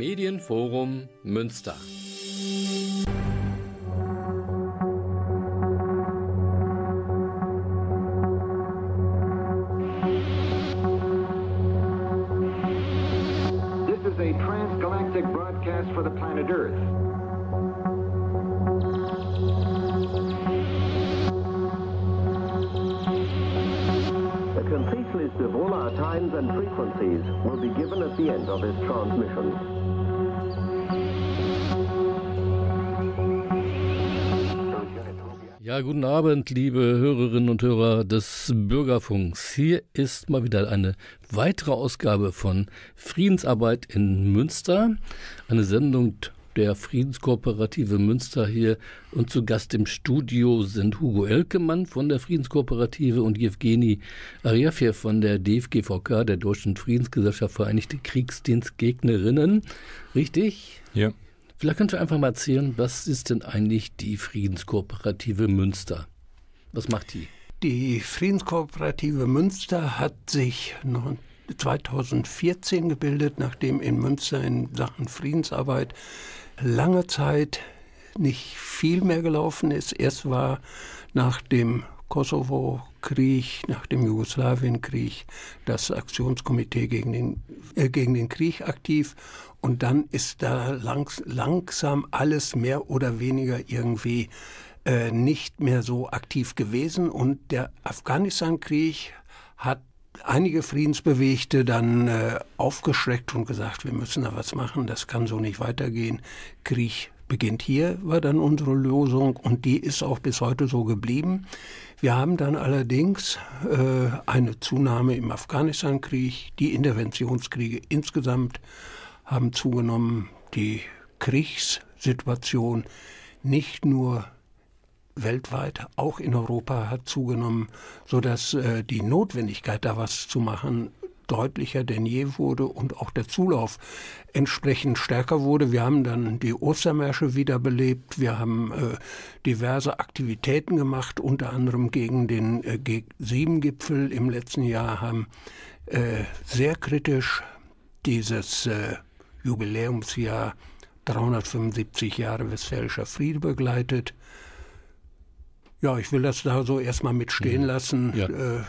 Medienforum Münster. This is a transgalactic broadcast for the planet Earth. A complete list of all our times and frequencies will be given at the end of this transmission. Ja, guten Abend, liebe Hörerinnen und Hörer des Bürgerfunks. Hier ist mal wieder eine weitere Ausgabe von Friedensarbeit in Münster. Eine Sendung der Friedenskooperative Münster hier. Und zu Gast im Studio sind Hugo Elkemann von der Friedenskooperative und Jewgeni Ariafjew von der DFGVK, der Deutschen Friedensgesellschaft Vereinigte Kriegsdienstgegnerinnen. Richtig? Ja. Vielleicht könnt ihr einfach mal erzählen, was ist denn eigentlich die Friedenskooperative Münster? Was macht die? Die Friedenskooperative Münster hat sich 2014 gebildet, nachdem in Münster in Sachen Friedensarbeit lange Zeit nicht viel mehr gelaufen ist. Erst war nach dem Kosovo-Krieg, nach dem Jugoslawienkrieg, das Aktionskomitee gegen den, äh, gegen den Krieg aktiv. Und dann ist da langs langsam alles mehr oder weniger irgendwie äh, nicht mehr so aktiv gewesen. Und der Afghanistan-Krieg hat einige Friedensbewegte dann äh, aufgeschreckt und gesagt, wir müssen da was machen, das kann so nicht weitergehen. Krieg beginnt hier, war dann unsere Lösung und die ist auch bis heute so geblieben. Wir haben dann allerdings äh, eine Zunahme im Afghanistan-Krieg, die Interventionskriege insgesamt haben zugenommen, die Kriegssituation nicht nur weltweit, auch in Europa hat zugenommen, sodass äh, die Notwendigkeit, da was zu machen, deutlicher denn je wurde und auch der Zulauf entsprechend stärker wurde. Wir haben dann die Ostermärsche wiederbelebt, wir haben äh, diverse Aktivitäten gemacht, unter anderem gegen den äh, G7-Gipfel im letzten Jahr, haben äh, sehr kritisch dieses äh, Jubiläumsjahr 375 Jahre Westfälischer Friede begleitet. Ja, ich will das da so erstmal mitstehen lassen. Ja. Äh,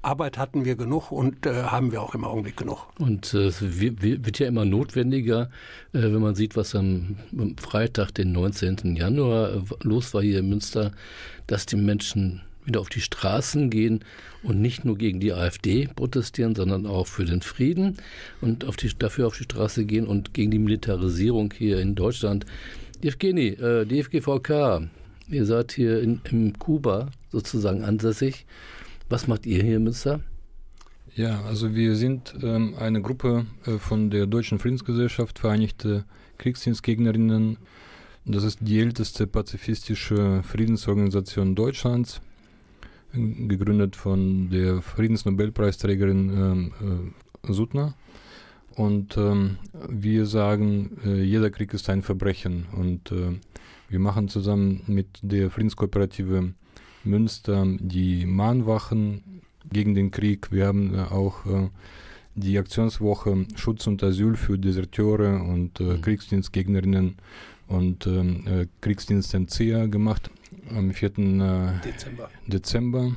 Arbeit hatten wir genug und äh, haben wir auch im Augenblick genug. Und äh, es wird ja immer notwendiger, äh, wenn man sieht, was am, am Freitag, den 19. Januar, äh, los war hier in Münster, dass die Menschen wieder auf die Straßen gehen und nicht nur gegen die AfD protestieren, sondern auch für den Frieden und auf die, dafür auf die Straße gehen und gegen die Militarisierung hier in Deutschland. Evgeni, äh, die FGVK, ihr seid hier in, in Kuba sozusagen ansässig. Was macht ihr hier Münster? Ja, also wir sind ähm, eine Gruppe äh, von der Deutschen Friedensgesellschaft Vereinigte Kriegsdienstgegnerinnen. Das ist die älteste pazifistische Friedensorganisation Deutschlands, gegründet von der Friedensnobelpreisträgerin ähm, äh, Suttner. Und ähm, wir sagen, äh, jeder Krieg ist ein Verbrechen. Und äh, wir machen zusammen mit der Friedenskooperative Münster die Mahnwachen gegen den Krieg. Wir haben äh, auch äh, die Aktionswoche Schutz und Asyl für Deserteure und äh, Mhm. Kriegsdienstgegnerinnen und ähm, äh, Kriegsdienstentzieher gemacht am 4. Äh, Dezember. Dezember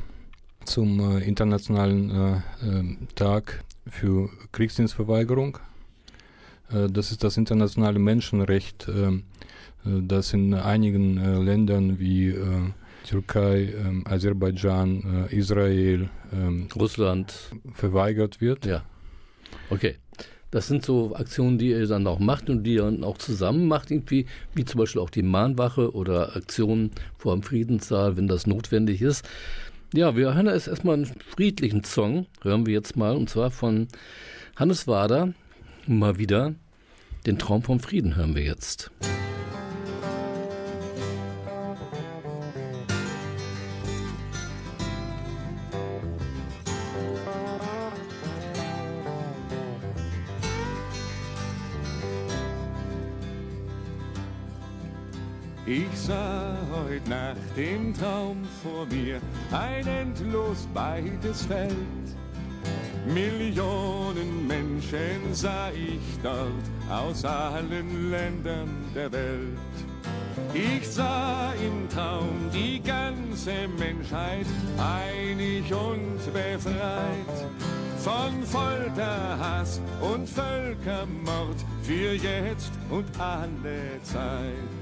zum äh, Internationalen äh, ähm, Tag für Kriegsdienstverweigerung. Äh, das ist das internationale Menschenrecht, das in einigen äh, Ländern wie äh, Türkei, ähm, Aserbaidschan, äh, Israel ähm, Russland, verweigert wird. Ja. Okay. Das sind so Aktionen, die ihr dann auch macht und die ihr dann auch zusammen macht, irgendwie, wie zum Beispiel auch die Mahnwache oder Aktionen vor dem Friedenssaal, wenn das notwendig ist. Ja, wir hören jetzt erstmal einen friedlichen Song, hören wir jetzt mal, und zwar von Hannes Wader, mal wieder, den Traum vom Frieden hören wir jetzt. Ich sah heut Nacht im Traum vor mir ein endlos weites Feld Millionen Menschen sah ich dort aus allen Ländern der Welt. Ich sah im Traum die ganze Menschheit einig und befreit von Folter, Hass und Völkermord für jetzt und alle Zeit.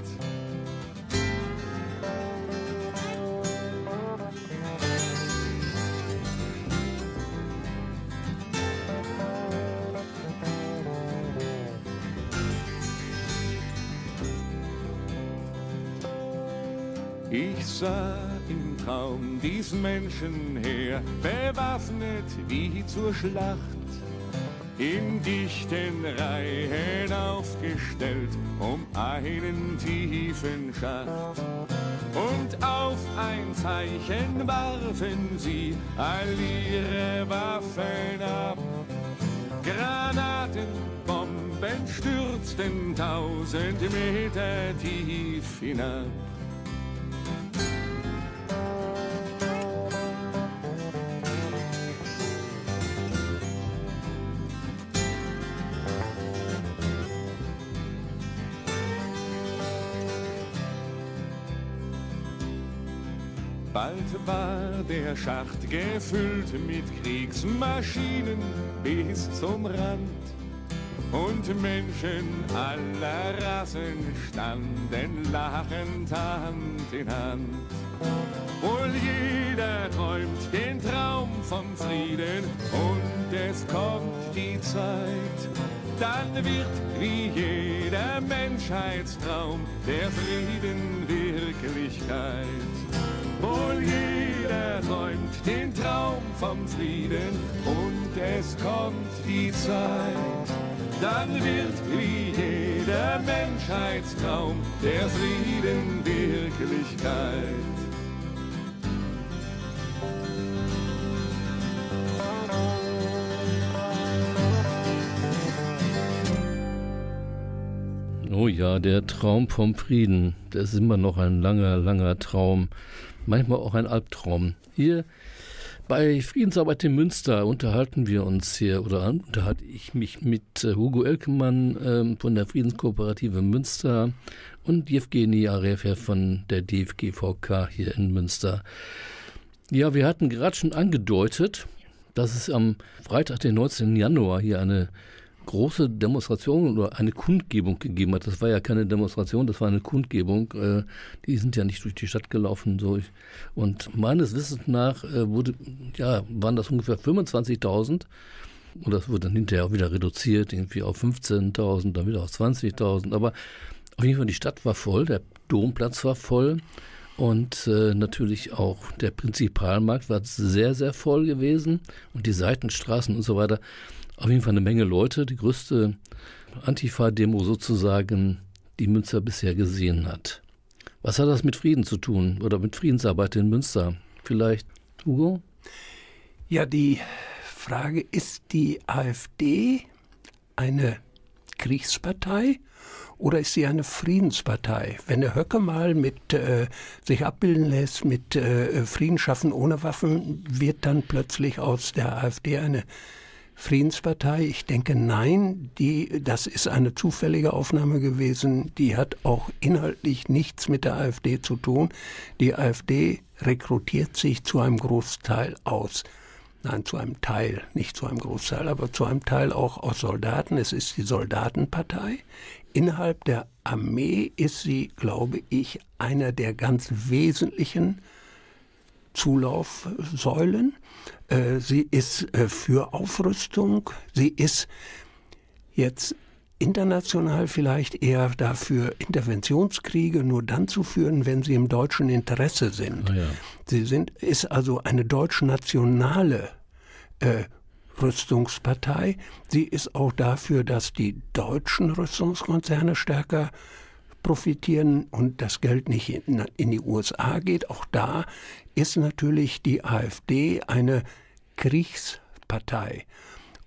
Ich sah im Traum dies Menschenheer, bewaffnet wie zur Schlacht, in dichten Reihen aufgestellt, um einen tiefen Schacht. Und auf ein Zeichen warfen sie all ihre Waffen ab. Granaten, Bomben stürzten tausend Meter tief hinab. Bald war der Schacht gefüllt mit Kriegsmaschinen bis zum Rand. Und Menschen aller Rassen standen lachend Hand in Hand. Wohl jeder träumt den Traum vom Frieden und es kommt die Zeit, dann wird wie jeder Menschheitstraum der Frieden Wirklichkeit. Wohl jeder träumt den Traum vom Frieden und es kommt die Zeit. Dann wird wie jeder Menschheitstraum der Frieden Wirklichkeit. Oh ja, der Traum vom Frieden, das ist immer noch ein langer, langer Traum, manchmal auch ein Albtraum. Hier bei Friedensarbeit in Münster unterhalten wir uns hier oder unterhalte ich mich mit äh, Hugo Elkemann äh, von der Friedenskooperative Münster und Jewgeni Arefia von der DFGVK hier in Münster. Ja, wir hatten gerade schon angedeutet, dass es am Freitag, den 19. Januar, hier eine große Demonstration oder eine Kundgebung gegeben hat. Das war ja keine Demonstration, das war eine Kundgebung. Äh, die sind ja nicht durch die Stadt gelaufen. Und meines Wissens nach äh, wurde, ja, waren das ungefähr 25.000. Und das wurde dann hinterher auch wieder reduziert, irgendwie auf 15.000, dann wieder auf 20.000. Aber auf jeden Fall, die Stadt war voll, der Domplatz war voll. Und äh, natürlich auch der Prinzipalmarkt war sehr, sehr voll gewesen und die Seitenstraßen und so weiter auf jeden Fall eine Menge Leute, die größte Antifa-Demo sozusagen, die Münster bisher gesehen hat. Was hat das mit Frieden zu tun oder mit Friedensarbeit in Münster? Vielleicht, Hugo? Ja, die Frage, ist die AfD eine Kriegspartei oder ist sie eine Friedenspartei? Wenn der Höcke mal mit äh, sich abbilden lässt mit äh, Frieden schaffen ohne Waffen, wird dann plötzlich aus der AfD eine Friedenspartei? Ich denke, nein, die, das ist eine zufällige Aufnahme gewesen. Die hat auch inhaltlich nichts mit der AfD zu tun. Die AfD rekrutiert sich zu einem Großteil aus. Nein, zu einem Teil, nicht zu einem Großteil, aber zu einem Teil auch aus Soldaten. Es ist die Soldatenpartei. Innerhalb der Armee ist sie, glaube ich, einer der ganz wesentlichen Zulaufsäulen. Äh, sie ist äh, für Aufrüstung. Sie ist jetzt international vielleicht eher dafür, Interventionskriege nur dann zu führen, wenn sie im deutschen Interesse sind. Ah, ja. Sie sind, ist also eine deutsch-nationale äh, Rüstungspartei. Sie ist auch dafür, dass die deutschen Rüstungskonzerne stärker profitieren und das Geld nicht in, in die USA geht. Auch da ist natürlich die AfD eine Kriegspartei.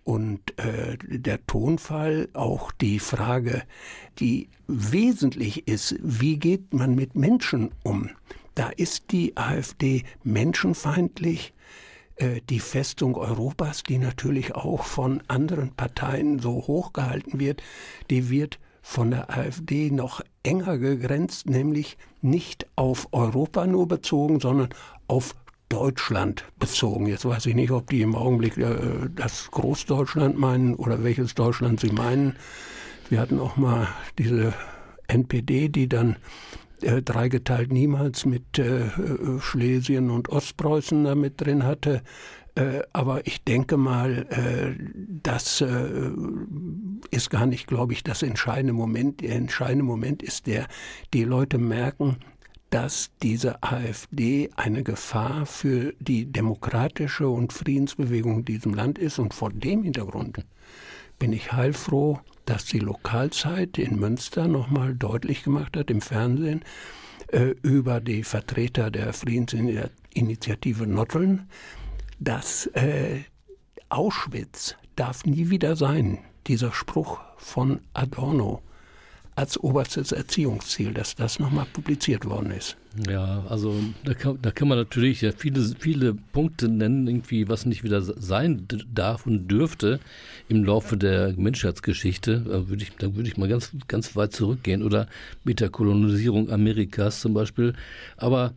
Und äh, der Tonfall, auch die Frage, die wesentlich ist, wie geht man mit Menschen um? Da ist die AfD menschenfeindlich, äh, die Festung Europas, die natürlich auch von anderen Parteien so hochgehalten wird, die wird von der AfD noch enger gegrenzt, nämlich nicht auf Europa nur bezogen, sondern auf Deutschland bezogen. Jetzt weiß ich nicht, ob die im Augenblick äh, das Großdeutschland meinen oder welches Deutschland sie meinen. Wir hatten auch mal diese NPD, die dann äh, dreigeteilt niemals mit äh, äh, Schlesien und Ostpreußen da mit drin hatte. Äh, aber ich denke mal, äh, das äh, ist gar nicht, glaube ich, das entscheidende Moment. Der entscheidende Moment ist der, die Leute merken, dass diese AfD eine Gefahr für die demokratische und Friedensbewegung in diesem Land ist. Und vor dem Hintergrund bin ich heilfroh, dass die Lokalzeit in Münster nochmal deutlich gemacht hat im Fernsehen äh, über die Vertreter der Friedensinitiative Notteln, dass äh, Auschwitz darf nie wieder sein. Dieser Spruch von Adorno als oberstes Erziehungsziel, dass das nochmal publiziert worden ist. Ja, also da kann, da kann man natürlich ja viele, viele Punkte nennen, irgendwie, was nicht wieder sein darf und dürfte im Laufe der Menschheitsgeschichte. Da würde ich, da würde ich mal ganz, ganz weit zurückgehen oder mit der Kolonisierung Amerikas zum Beispiel. Aber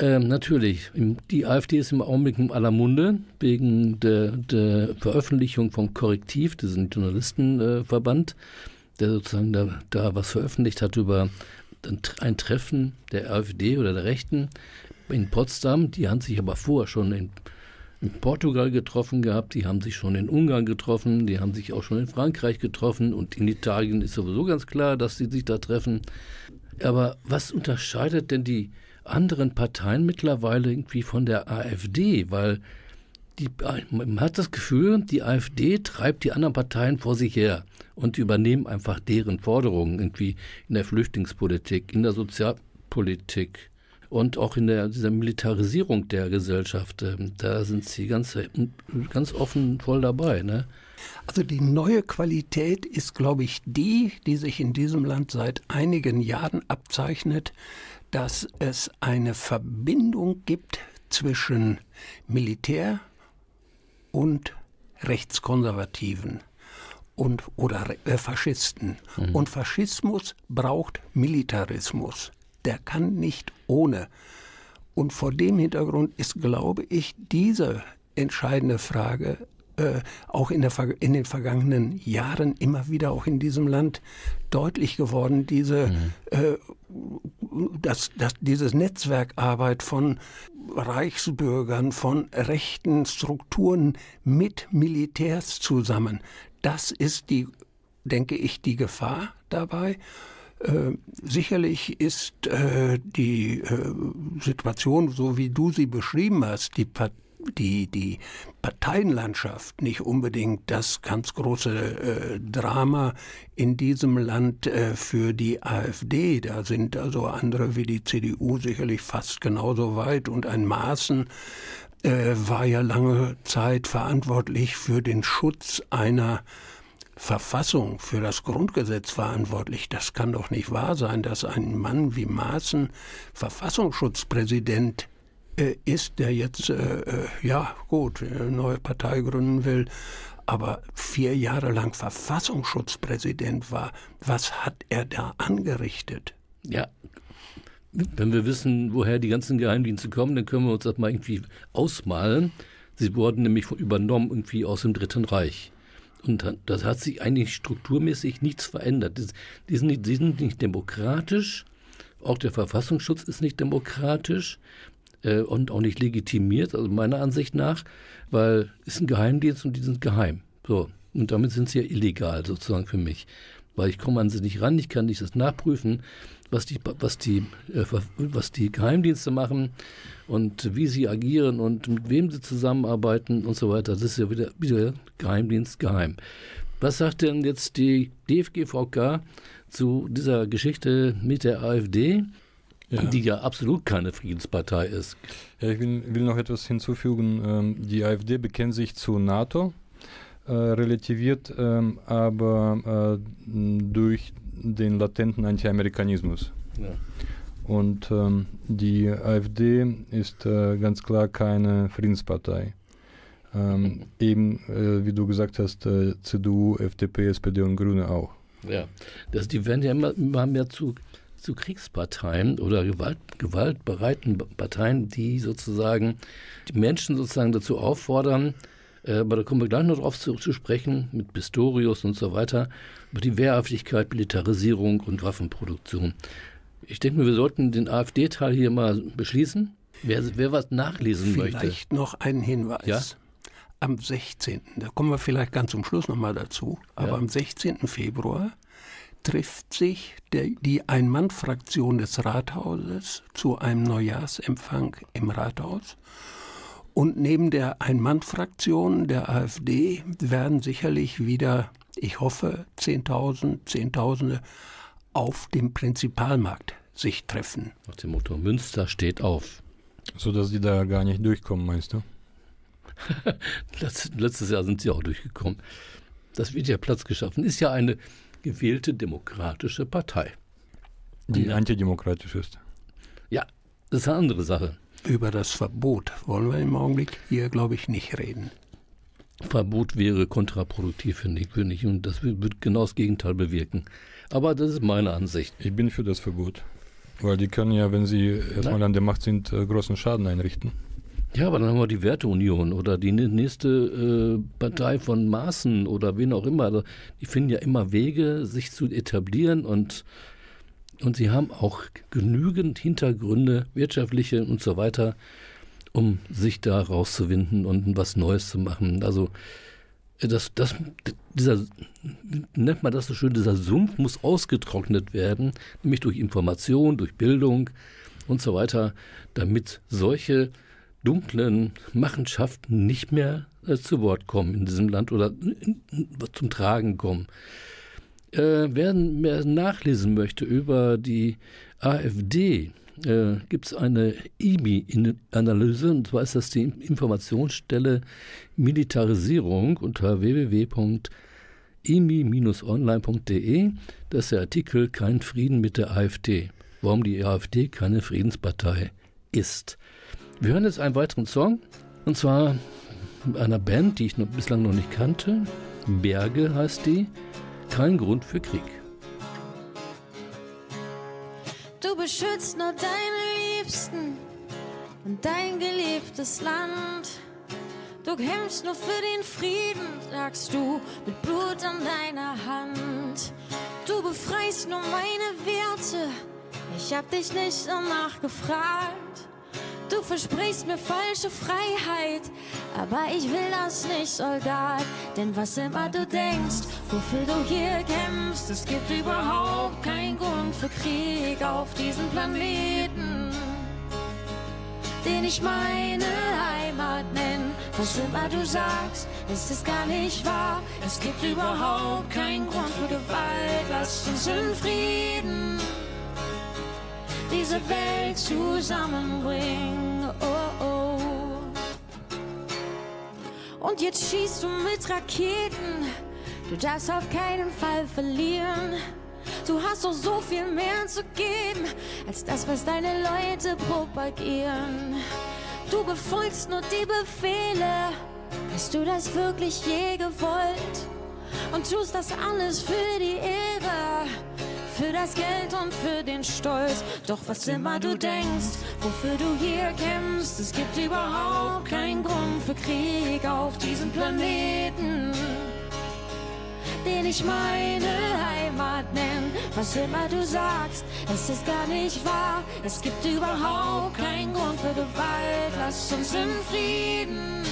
ähm, natürlich, die AfD ist im Augenblick in aller Munde wegen der, der Veröffentlichung vom Korrektiv, diesem Journalistenverband. Der sozusagen da, da was veröffentlicht hat über ein Treffen der AfD oder der Rechten in Potsdam. Die haben sich aber vorher schon in, in, Portugal getroffen gehabt, die haben sich schon in Ungarn getroffen, die haben sich auch schon in Frankreich getroffen und in Italien ist sowieso ganz klar, dass sie sich da treffen. Aber was unterscheidet denn die anderen Parteien mittlerweile irgendwie von der AfD? Weil die, man hat das Gefühl, die AfD treibt die anderen Parteien vor sich her und übernehmen einfach deren Forderungen irgendwie in der Flüchtlingspolitik, in der Sozialpolitik und auch in der, dieser Militarisierung der Gesellschaft. Ähm, da sind sie ganz, ganz offen voll dabei. Ne? Also die neue Qualität ist, glaube ich, die, die sich in diesem Land seit einigen Jahren abzeichnet, dass es eine Verbindung gibt zwischen Militär, und Rechtskonservativen und, oder äh, Faschisten. Mhm. Und Faschismus braucht Militarismus. Der kann nicht ohne. Und vor dem Hintergrund ist, glaube ich, diese entscheidende Frage äh, auch in, der, in, den vergangenen Jahren immer wieder auch in diesem Land deutlich geworden, diese, mhm. äh, dass, dass dieses Netzwerkarbeit von Reichsbürgern, von rechten Strukturen mit Militärs zusammen, das ist die, denke ich, die Gefahr dabei. Äh, sicherlich ist äh, die äh, Situation, so wie du sie beschrieben hast, die Partei, die, die Parteienlandschaft nicht unbedingt das ganz große äh, Drama in diesem Land äh, für die AfD. Da sind also andere wie die CDU sicherlich fast genauso weit und ein Maßen äh, war ja lange Zeit verantwortlich für den Schutz einer Verfassung, für das Grundgesetz verantwortlich. Das kann doch nicht wahr sein, dass ein Mann wie Maaßen Verfassungsschutzpräsident ist, der jetzt, äh, äh, ja gut, eine neue Partei gründen will, aber vier Jahre lang Verfassungsschutzpräsident war. Was hat er da angerichtet? Ja, wenn wir wissen, woher die ganzen Geheimdienste kommen, dann können wir uns das mal irgendwie ausmalen. Sie wurden nämlich übernommen irgendwie aus dem Dritten Reich. Und das hat sich eigentlich strukturmäßig nichts verändert. Die sind nicht, die sind nicht demokratisch. Auch der Verfassungsschutz ist nicht demokratisch äh, und auch nicht legitimiert, also meiner Ansicht nach, weil es ist ein Geheimdienst und die sind geheim. So. Und damit sind sie ja illegal sozusagen für mich. Weil ich komme an sie nicht ran, ich kann nicht das nachprüfen, was die, was die, äh, was die Geheimdienste machen und wie sie agieren und mit wem sie zusammenarbeiten und so weiter. Das ist ja wieder, wieder Geheimdienst geheim. Was sagt denn jetzt die DFGVK zu dieser Geschichte mit der AfD? Ja. die ja absolut keine Friedenspartei ist. Ja, ich will, will noch etwas hinzufügen. Ähm, die AfD bekennt sich zu NATO, äh, relativiert ähm, aber äh, durch den latenten Anti-Amerikanismus. Ja. Und ähm, die AfD ist äh, ganz klar keine Friedenspartei. Ähm, eben, wie du gesagt hast, CDU, FDP, SPD und Grüne auch. Ja, das, die werden ja immer, immer mehr zu, zu Kriegsparteien oder Gewalt, gewaltbereiten Parteien, die sozusagen die Menschen sozusagen dazu auffordern, äh, aber da kommen wir gleich noch drauf zu, zu, sprechen, mit Pistorius und so weiter, über die Wehrhaftigkeit, Militarisierung und Waffenproduktion. Ich denke mir, wir sollten den AfD-Teil hier mal beschließen. Wer, wer was nachlesen Vielleicht möchte. Vielleicht noch ein Hinweis. Ja? Am 16., da kommen wir vielleicht ganz zum Schluss nochmal dazu, aber Ja. am 16. Februar trifft sich die Ein-Mann-Fraktion des Rathauses zu einem Neujahrsempfang im Rathaus. Und neben der Ein-Mann-Fraktion der AfD werden sicherlich wieder, ich hoffe, 10.000, Zehntausende auf dem Prinzipalmarkt sich treffen. Nach dem Motto, Münster steht auf. So dass die da gar nicht durchkommen, meinst du? Letz, letztes Jahr sind sie auch durchgekommen. Das wird ja Platz geschaffen. Ist ja eine gewählte demokratische Partei. Die Ja. antidemokratisch ist. Ja, das ist eine andere Sache. Über das Verbot wollen wir im Augenblick hier, glaube ich, nicht reden. Verbot wäre kontraproduktiv, finde ich, finde ich. Und das wird genau das Gegenteil bewirken. Aber das ist meine Ansicht. Ich bin für das Verbot. Weil die können ja, wenn sie erstmal an der Macht sind, äh, großen Schaden einrichten. Ja, aber dann haben wir die Werteunion oder die nä- nächste äh, Partei von Maßen oder wen auch immer. Also, Die finden ja immer Wege, sich zu etablieren und, und sie haben auch genügend Hintergründe, wirtschaftliche und so weiter, um sich da rauszuwinden und was Neues zu machen. Also äh, das, das, dieser, nennt man das so schön, dieser Sumpf muss ausgetrocknet werden, nämlich durch Information, durch Bildung und so weiter, damit solche dunklen Machenschaften nicht mehr äh, zu Wort kommen in diesem Land oder in, in, zum Tragen kommen. Äh, wer mehr nachlesen möchte über die AfD, äh, gibt es eine IBI-Analyse, und zwar ist das die Informationsstelle Militarisierung unter www.imi-online.de. Das ist der Artikel Kein Frieden mit der AfD. Warum die AfD keine Friedenspartei ist. Wir hören jetzt einen weiteren Song, und zwar einer Band, die ich noch, bislang noch nicht kannte. Berge heißt die. Kein Grund für Krieg. Du beschützt nur deine Liebsten und dein geliebtes Land. Du kämpfst nur für den Frieden, sagst du, mit Blut an deiner Hand. Du befreist nur meine Werte, ich hab dich nicht danach gefragt. Du versprichst mir falsche Freiheit, aber ich will das nicht, Soldat. Denn was immer du denkst, wofür du hier kämpfst, es gibt überhaupt keinen Grund für Krieg auf diesem Planeten, den ich meine Heimat nenne. Was immer du sagst, es ist gar nicht wahr. Es gibt überhaupt keinen Grund für Gewalt. Lass uns in Frieden diese Welt zusammenbringen. Oh, oh. Und jetzt schießt du mit Raketen. Du darfst auf keinen Fall verlieren. Du hast doch so viel mehr zu geben, als das, was deine Leute propagieren. Du befolgst nur die Befehle. Hast du das wirklich je gewollt? Und tust das alles für die Ehre für das Geld und für den Stolz. Doch was immer du denkst, wofür du hier kämpfst, es gibt überhaupt keinen Grund für Krieg auf diesem Planeten, den ich meine Heimat nenne. Was immer du sagst, es ist gar nicht wahr. Es gibt überhaupt keinen Grund für Gewalt. Lass uns in Frieden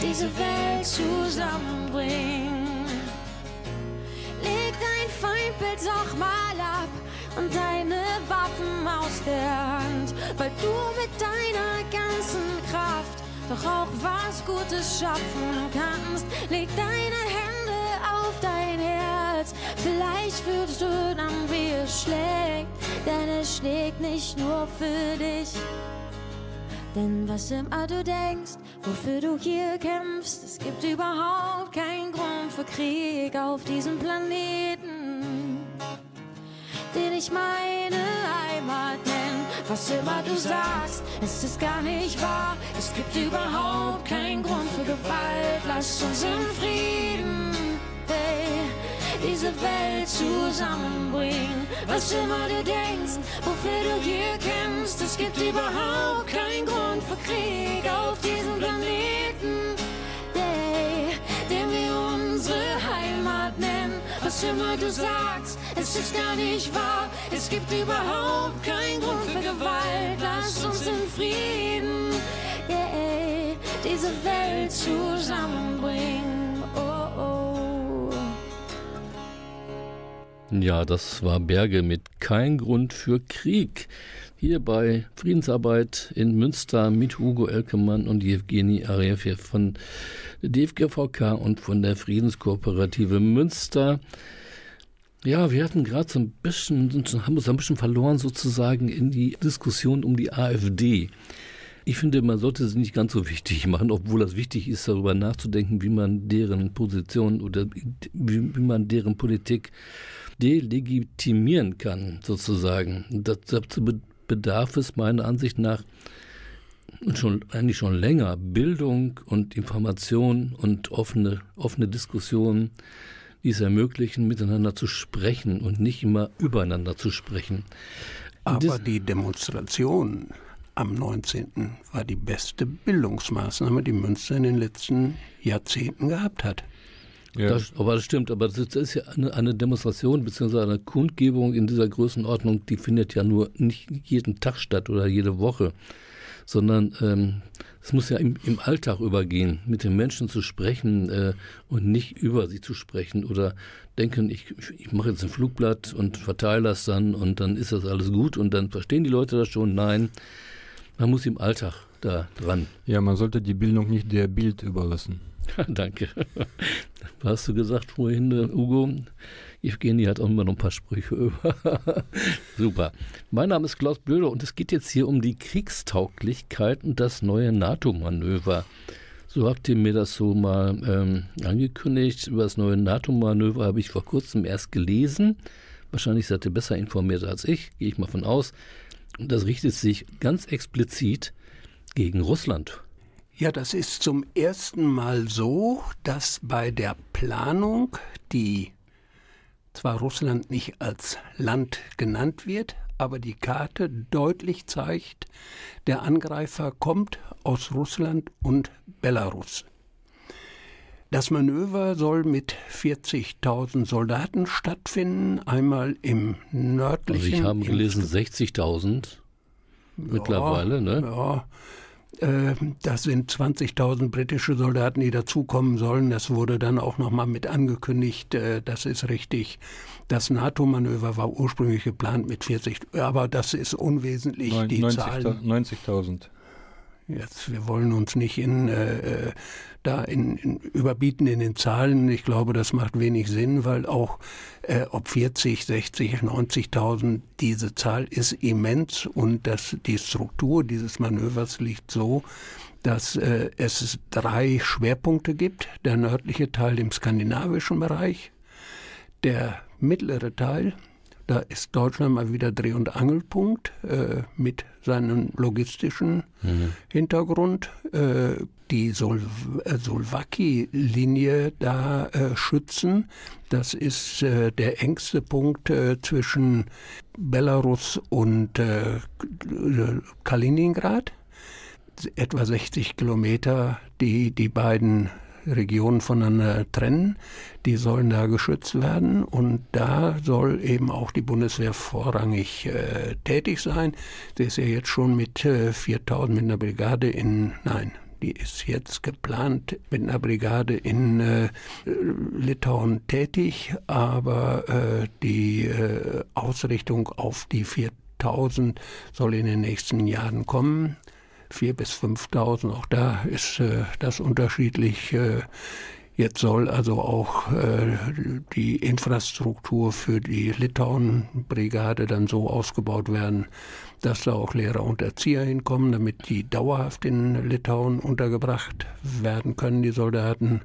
diese Welt zusammenbringen. Feindbild doch mal ab und deine Waffen aus der Hand, weil du mit deiner ganzen Kraft doch auch was Gutes schaffen kannst. Leg deine Hände auf dein Herz, vielleicht fühlst du dann, wie es schlägt, denn es schlägt nicht nur für dich. Denn was immer du denkst, wofür du hier kämpfst, es gibt überhaupt keinen Grund für Krieg auf diesem Planeten, den ich meine was immer du sagst, es ist gar nicht wahr. Es gibt überhaupt keinen Grund für Gewalt. Lass uns in Frieden, hey, diese Welt zusammenbringen. Was immer du denkst, wofür du hier kämpfst, es gibt überhaupt keinen Grund für Krieg auf diesem Planeten, Was immer du sagst, es ist gar nicht wahr. Es gibt überhaupt keinen Grund für Gewalt. Lass uns in Frieden, yeah, diese Welt zusammenbringen. Oh, oh. Ja, das war Berge mit Kein Grund für Krieg. Hier bei Friedensarbeit in Münster mit Hugo Elkemann und Jewgeni Arefjew von DFGVK und von der Friedenskooperative Münster. Ja, wir hatten gerade so ein bisschen, haben uns ein bisschen verloren sozusagen in die Diskussion um die AfD. Ich finde, man sollte sie nicht ganz so wichtig machen, obwohl das wichtig ist, darüber nachzudenken, wie man deren Position oder wie, wie man deren Politik delegitimieren kann, sozusagen. Dazu bedarf es meiner Ansicht nach schon eigentlich schon länger Bildung und Information und offene, offene Diskussion, die es ermöglichen, miteinander zu sprechen und nicht immer übereinander zu sprechen. Aber Das- die Demonstration am 19. war die beste Bildungsmaßnahme, die Münster in den letzten Jahrzehnten gehabt hat. Ja. Das, aber das stimmt, aber das ist, das ist ja eine, eine Demonstration bzw. eine Kundgebung in dieser Größenordnung, die findet ja nur nicht jeden Tag statt oder jede Woche, sondern ähm, es muss ja im, im Alltag übergehen, mit den Menschen zu sprechen äh, und nicht über sie zu sprechen oder denken, ich, ich mache jetzt ein Flugblatt und verteile das dann und dann ist das alles gut und dann verstehen die Leute das schon. Nein, man muss im Alltag da dran. ja, man sollte die Bildung nicht der Bild überlassen. Danke. Hast du gesagt vorhin, äh, Ugo? Evgeny hat auch immer noch ein paar Sprüche über. Super. Mein Name ist Klaus Blöder und es geht jetzt hier um die Kriegstauglichkeit und das neue NATO-Manöver. So habt ihr mir das so mal ähm, angekündigt. Über das neue NATO-Manöver habe ich vor kurzem erst gelesen. Wahrscheinlich seid ihr besser informiert als ich, gehe ich mal von aus. Und das richtet sich ganz explizit gegen Russland. Ja, das ist zum ersten Mal so, dass bei der Planung, die zwar Russland nicht als Land genannt wird, aber die Karte deutlich zeigt, der Angreifer kommt aus Russland und Belarus. Das Manöver soll mit 40.000 Soldaten stattfinden, einmal im nördlichen. Also ich habe gelesen 60.000 mittlerweile, ne? Ja, das sind 20.000 britische Soldaten, die dazukommen sollen. Das wurde dann auch nochmal mit angekündigt. Äh, das ist richtig. Das NATO-Manöver war ursprünglich geplant mit 40, aber das ist unwesentlich. Neun- die 90 Zahlen. 90.000. Jetzt, wir wollen uns nicht in, äh, äh, da in, in, überbieten in den Zahlen. Ich glaube, das macht wenig Sinn, weil auch äh, ob 40, 60, 90.000, diese Zahl ist immens und das, die Struktur dieses Manövers liegt so, dass äh, es drei Schwerpunkte gibt. Der nördliche Teil im skandinavischen Bereich, der mittlere Teil, da ist Deutschland mal wieder Dreh- und Angelpunkt äh, mit seinem logistischen Hintergrund. Äh, die Sol äh, Solwaki-Linie da äh, schützen. Das ist äh, der engste Punkt äh, zwischen Belarus und Kaliningrad etwa 60 Kilometer, die die beiden Regionen voneinander trennen. Die sollen da geschützt werden und da soll eben auch die Bundeswehr vorrangig äh, tätig sein. Sie ist ja jetzt schon mit äh, 4000 mit einer Brigade in, nein, die ist jetzt geplant mit einer Brigade in äh, Litauen tätig, aber äh, die äh, Ausrichtung auf die 4000 soll in den nächsten Jahren kommen. 4.000 bis 5.000, auch da ist äh, das unterschiedlich. Äh, jetzt soll also auch äh, die Infrastruktur für die Litauen-Brigade dann so ausgebaut werden, dass da auch Lehrer und Erzieher hinkommen, damit die dauerhaft in Litauen untergebracht werden können, die Soldaten.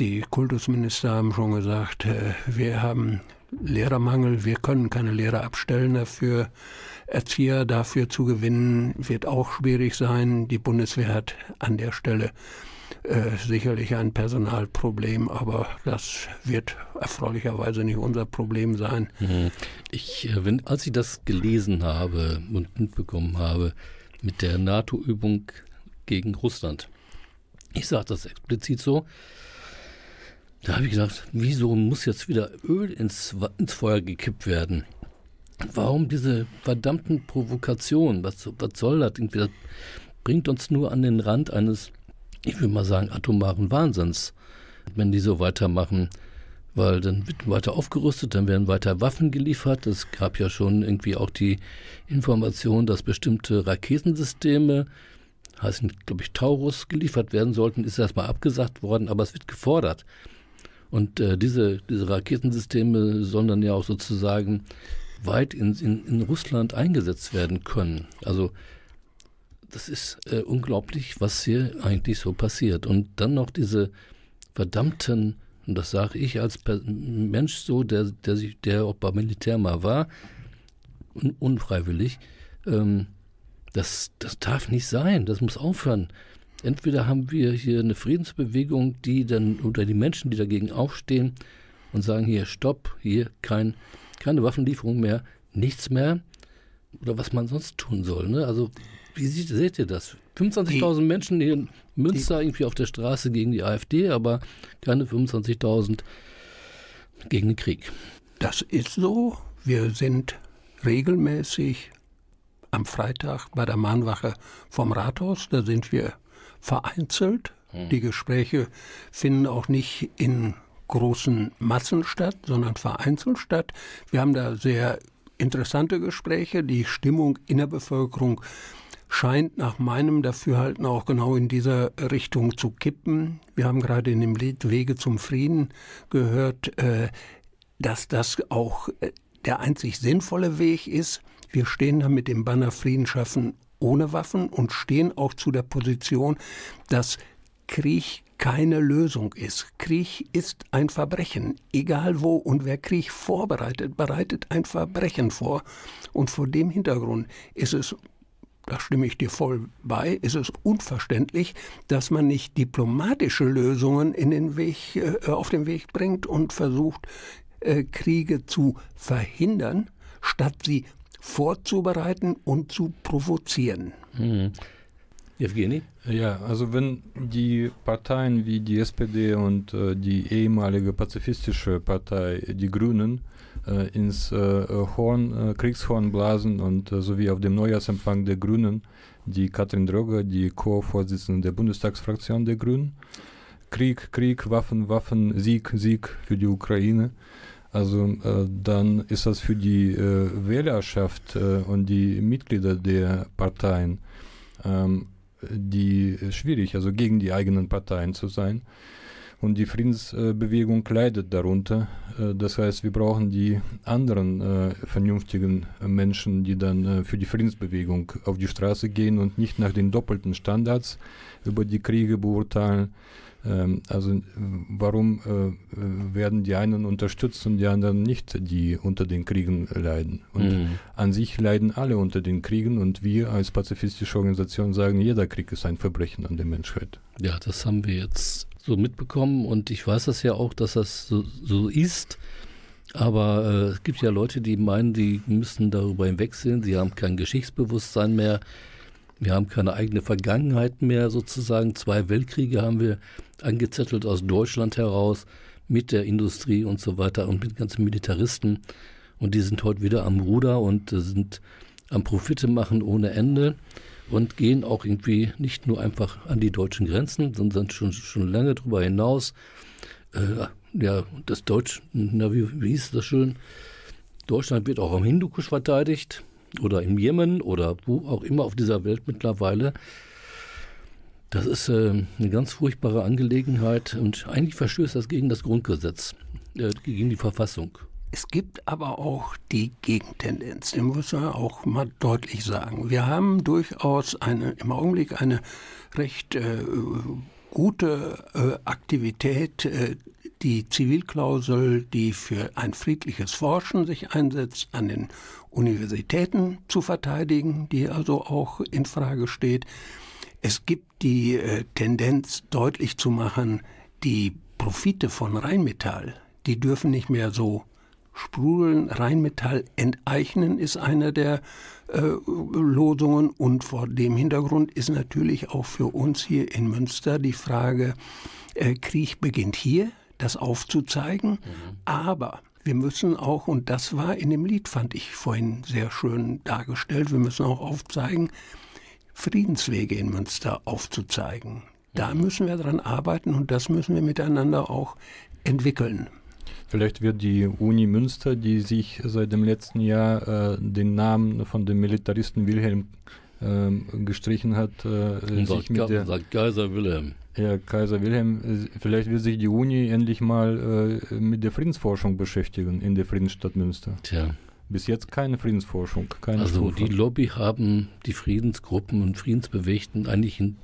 Die Kultusminister haben schon gesagt, äh, wir haben Lehrermangel, wir können keine Lehrer abstellen dafür. Erzieher dafür zu gewinnen, wird auch schwierig sein. Die Bundeswehr hat an der Stelle äh, sicherlich ein Personalproblem, aber das wird erfreulicherweise nicht unser Problem sein. Mhm. Ich, äh, wenn, als ich das gelesen habe und mitbekommen habe mit der NATO-Übung gegen Russland, ich sage das explizit so, da habe ich gedacht, wieso muss jetzt wieder Öl ins, ins Feuer gekippt werden? Warum diese verdammten Provokationen? Was, was soll das? Das bringt uns nur an den Rand eines ich würde mal sagen, atomaren Wahnsinns, wenn die so weitermachen. Weil dann wird weiter aufgerüstet, dann werden weiter Waffen geliefert. Es gab ja schon irgendwie auch die Information, dass bestimmte Raketensysteme, heißen, glaube ich, Taurus, geliefert werden sollten. Ist erstmal abgesagt worden, aber es wird gefordert. Und äh, diese, diese Raketensysteme sollen dann ja auch sozusagen weit in, in, in Russland eingesetzt werden können. Also das ist äh, unglaublich, was hier eigentlich so passiert. Und dann noch diese verdammten, und das sage ich als Mensch so, der, der, sich, der auch beim Militär mal war, un unfreiwillig, ähm, das, das darf nicht sein, das muss aufhören. Entweder haben wir hier eine Friedensbewegung, die dann, oder die Menschen, die dagegen aufstehen und sagen, hier, stopp, hier kein, keine Waffenlieferung mehr, nichts mehr, oder was man sonst tun soll. Ne? Also wie sieht, seht ihr das? 25.000 Menschen hier in Münster die, irgendwie auf der Straße gegen die AfD, aber keine 25.000 gegen den Krieg. Das ist so. Wir sind regelmäßig am Freitag bei der Mahnwache vom Rathaus. Da sind wir vereinzelt. Hm. Die Gespräche finden auch nicht in großen Massen statt, sondern vereinzelt statt. Wir haben da sehr interessante Gespräche. Die Stimmung in der Bevölkerung scheint nach meinem Dafürhalten auch genau in dieser Richtung zu kippen. Wir haben gerade in dem Lied Wege zum Frieden gehört, äh, dass das auch äh, der einzig sinnvolle Weg ist. Wir stehen da mit dem Banner Frieden schaffen ohne Waffen und stehen auch zu der Position, dass Krieg keine Lösung ist. Krieg ist ein Verbrechen, egal wo. Und wer Krieg vorbereitet, bereitet ein Verbrechen vor. Und vor dem Hintergrund ist es da stimme ich dir voll bei, ist es unverständlich, dass man nicht diplomatische Lösungen in den Weg, äh, auf den Weg bringt und versucht, äh, Kriege zu verhindern, statt sie vorzubereiten und zu provozieren. Mhm. Evgeny? Ja, also wenn die Parteien wie die SPD und äh, die ehemalige pazifistische Partei, die Grünen, äh, ins äh, Horn, äh, Kriegshorn blasen und sowie auf dem Neujahrsempfang der Grünen die Katrin Droger, die Co-Vorsitzende der Bundestagsfraktion der Grünen. Krieg, Krieg, Waffen, Waffen, Sieg, Sieg für die Ukraine. Also äh, dann ist das für die äh, Wählerschaft äh, und die Mitglieder der Parteien ähm, die schwierig, also gegen die eigenen Parteien zu sein. Und die Friedensbewegung leidet darunter. Äh, das heißt, wir brauchen die anderen äh, vernünftigen Menschen, die dann äh, für die Friedensbewegung auf die Straße gehen und nicht nach den doppelten Standards über die Kriege beurteilen. Ähm, also warum äh, werden die einen unterstützt und die anderen nicht, die unter den Kriegen leiden? Und mhm. an sich leiden alle unter den Kriegen und wir als pazifistische Organisation sagen, jeder Krieg ist ein Verbrechen an der Menschheit. Ja, das haben wir jetzt so mitbekommen und ich weiß das ja auch, dass das so, so ist. Aber äh, es gibt ja Leute, die meinen, die müssen darüber hinwegsehen. Sie haben kein Geschichtsbewusstsein mehr. Wir haben keine eigene Vergangenheit mehr sozusagen. Zwei Weltkriege haben wir angezettelt aus Deutschland heraus mit der Industrie und so weiter und mit ganzen Militaristen. Und die sind heute wieder am Ruder und sind am Profite machen ohne Ende und gehen auch irgendwie nicht nur einfach an die deutschen Grenzen, sondern schon, schon lange darüber hinaus. Äh, ja, das Deutsch, na, wie, wie hieß das schön? Deutschland wird auch am Hindukusch verteidigt oder im Jemen oder wo auch immer auf dieser Welt mittlerweile. Das ist äh, eine ganz furchtbare Angelegenheit und eigentlich verstößt das gegen das Grundgesetz, äh, gegen die Verfassung. Es gibt aber auch die Gegentendenz, den muss man auch mal deutlich sagen. Wir haben durchaus eine, im Augenblick eine recht äh, gute äh, Aktivität, die Zivilklausel, die für ein friedliches Forschen sich einsetzt, an den Universitäten zu verteidigen, die also auch in Frage steht. Es gibt die äh, Tendenz deutlich zu machen, die Profite von Rheinmetall, die dürfen nicht mehr so sprudeln. Rheinmetall enteignen ist einer der äh, Losungen und vor dem Hintergrund ist natürlich auch für uns hier in Münster die Frage, äh, Krieg beginnt hier, das aufzuzeigen, mhm. aber wir müssen auch, und das war in dem Lied, fand ich vorhin sehr schön dargestellt, wir müssen auch aufzeigen, Friedenswege in Münster aufzuzeigen. Da mhm. müssen wir dran arbeiten und das müssen wir miteinander auch entwickeln. Vielleicht wird die Uni Münster, die sich seit dem letzten Jahr äh, den Namen von dem Militaristen Wilhelm äh, gestrichen hat, äh, sich mit der, sagt Kaiser Wilhelm. Ja, Kaiser Wilhelm, vielleicht wird sich die Uni endlich mal äh, mit der Friedensforschung beschäftigen in der Friedensstadt Münster. Tja. Bis jetzt keine Friedensforschung. Keine also Stufe. die Lobby haben die Friedensgruppen und Friedensbewegten eigentlich in,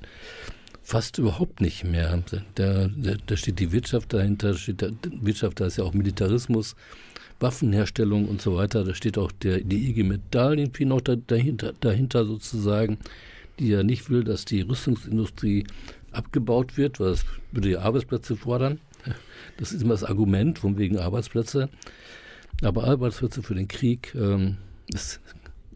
fast überhaupt nicht mehr. Da, da, da steht die Wirtschaft dahinter, steht der, Wirtschaft, da ist ja auch Militarismus, Waffenherstellung und so weiter. Da steht auch der, die IG Metall irgendwie noch da, dahinter, dahinter sozusagen, die ja nicht will, dass die Rüstungsindustrie abgebaut wird, weil das würde ja Arbeitsplätze fordern. Das ist immer das Argument, von wegen Arbeitsplätze. Aber Arbeitsplätze für den Krieg ähm, ist,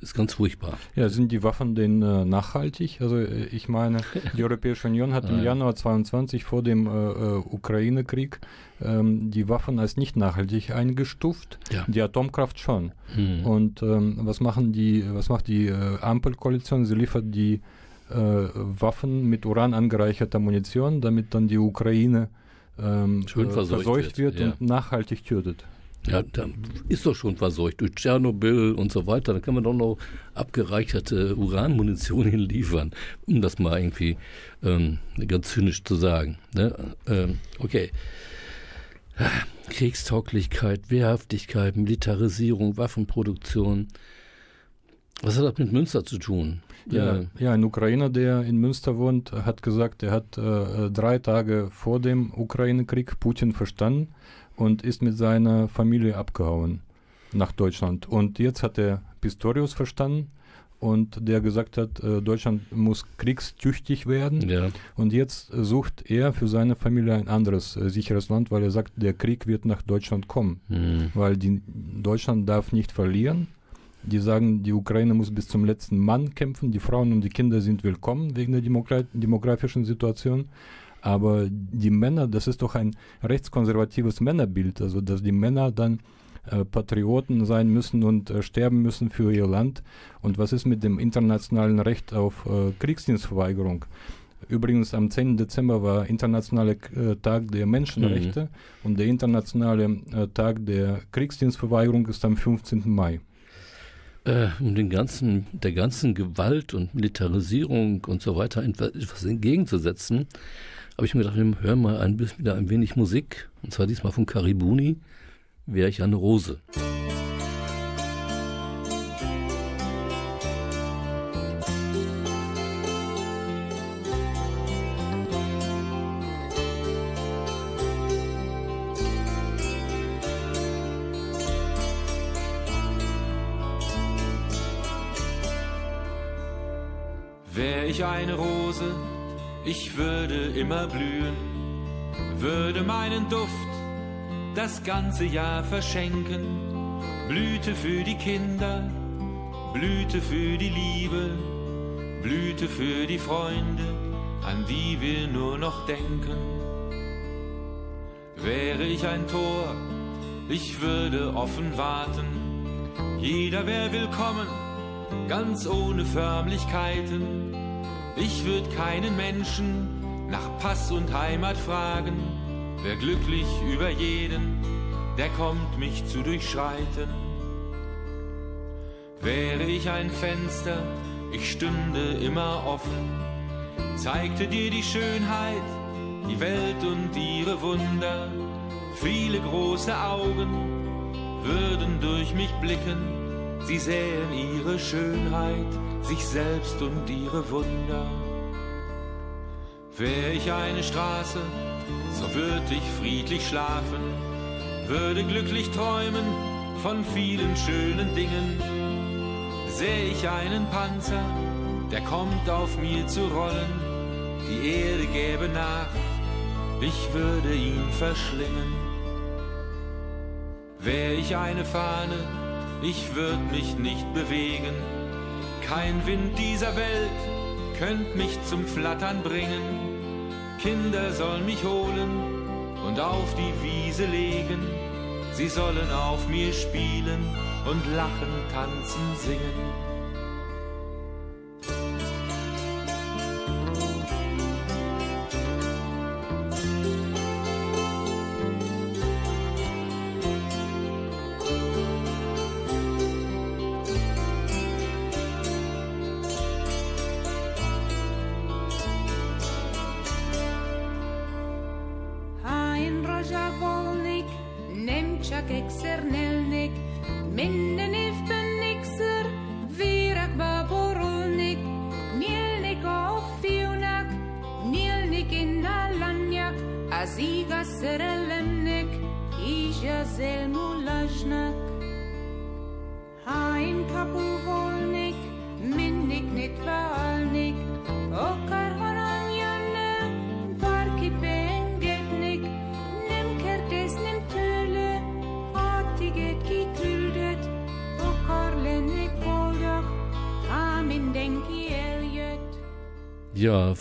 ist ganz furchtbar. Ja, sind die Waffen denn äh, nachhaltig? Also äh, ich meine, die Europäische Union hat im Januar 22 vor dem äh, äh, Ukraine-Krieg ähm, die Waffen als nicht nachhaltig eingestuft, ja. die Atomkraft schon. Hm. Und ähm, was machen die, was macht die äh, Ampelkoalition? Sie liefert die Waffen mit Uran angereicherter Munition, damit dann die Ukraine ähm, Schön verseucht, verseucht wird, wird ja. und nachhaltig tötet. Ja, da ist doch schon verseucht durch Tschernobyl und so weiter. Da kann man doch noch abgereicherte Uranmunition hinliefern, um das mal irgendwie ähm, ganz zynisch zu sagen. Ne? Ähm, okay. Kriegstauglichkeit, Wehrhaftigkeit, Militarisierung, Waffenproduktion. Was hat das mit Münster zu tun? Ja, äh, ja, ein Ukrainer, der in Münster wohnt, hat gesagt, er hat äh, drei Tage vor dem Ukraine-Krieg Putin verstanden und ist mit seiner Familie abgehauen nach Deutschland. Und jetzt hat er Pistorius verstanden und der gesagt hat, äh, Deutschland muss kriegstüchtig werden. Ja. Und jetzt sucht er für seine Familie ein anderes äh, sicheres Land, weil er sagt, der Krieg wird nach Deutschland kommen. Mhm. Weil die, Deutschland darf nicht verlieren. Die sagen, die Ukraine muss bis zum letzten Mann kämpfen. Die Frauen und die Kinder sind willkommen wegen der Demogra demografischen Situation. Aber die Männer, das ist doch ein rechtskonservatives Männerbild, also dass die Männer dann äh, Patrioten sein müssen und äh, sterben müssen für ihr Land. Und was ist mit dem internationalen Recht auf äh, Kriegsdienstverweigerung? Übrigens am 10. Dezember war internationaler äh, Tag der Menschenrechte mhm. und der internationale äh, Tag der Kriegsdienstverweigerung ist am 15. Mai. Äh, um den ganzen, der ganzen Gewalt und Militarisierung und so weiter etwas entgegenzusetzen, habe ich mir gedacht, hören mal ein bisschen wieder ein wenig Musik. Und zwar diesmal von Karibuni, Wäre ich eine Rose. Wär würde Duft das ganze Jahr verschenken. Blüte für die Kinder, Blüte für die Liebe, Blüte für die Freunde, an die wir nur noch denken. Wäre ich ein Tor, ich würde offen warten, jeder wäre willkommen, ganz ohne Förmlichkeiten ich würd keinen Menschen nach Pass und Heimat fragen, wär glücklich über jeden, der kommt mich zu durchschreiten. Wäre ich ein Fenster, ich stünde immer offen, zeigte dir die Schönheit, die Welt und ihre Wunder. Viele große Augen würden durch mich blicken, sie sähen ihre Schönheit sich selbst und ihre Wunder. Wär ich eine Straße, so würd ich friedlich schlafen, würde glücklich träumen von vielen schönen Dingen. Seh ich einen Panzer, der kommt auf mir zu rollen, die Erde gäbe nach, ich würde ihn verschlingen. Wär ich eine Fahne, ich würd mich nicht bewegen, kein Wind dieser Welt könnt mich zum Flattern bringen. Kinder sollen mich holen und auf die Wiese legen. Sie sollen auf mir spielen und lachen, tanzen, singen.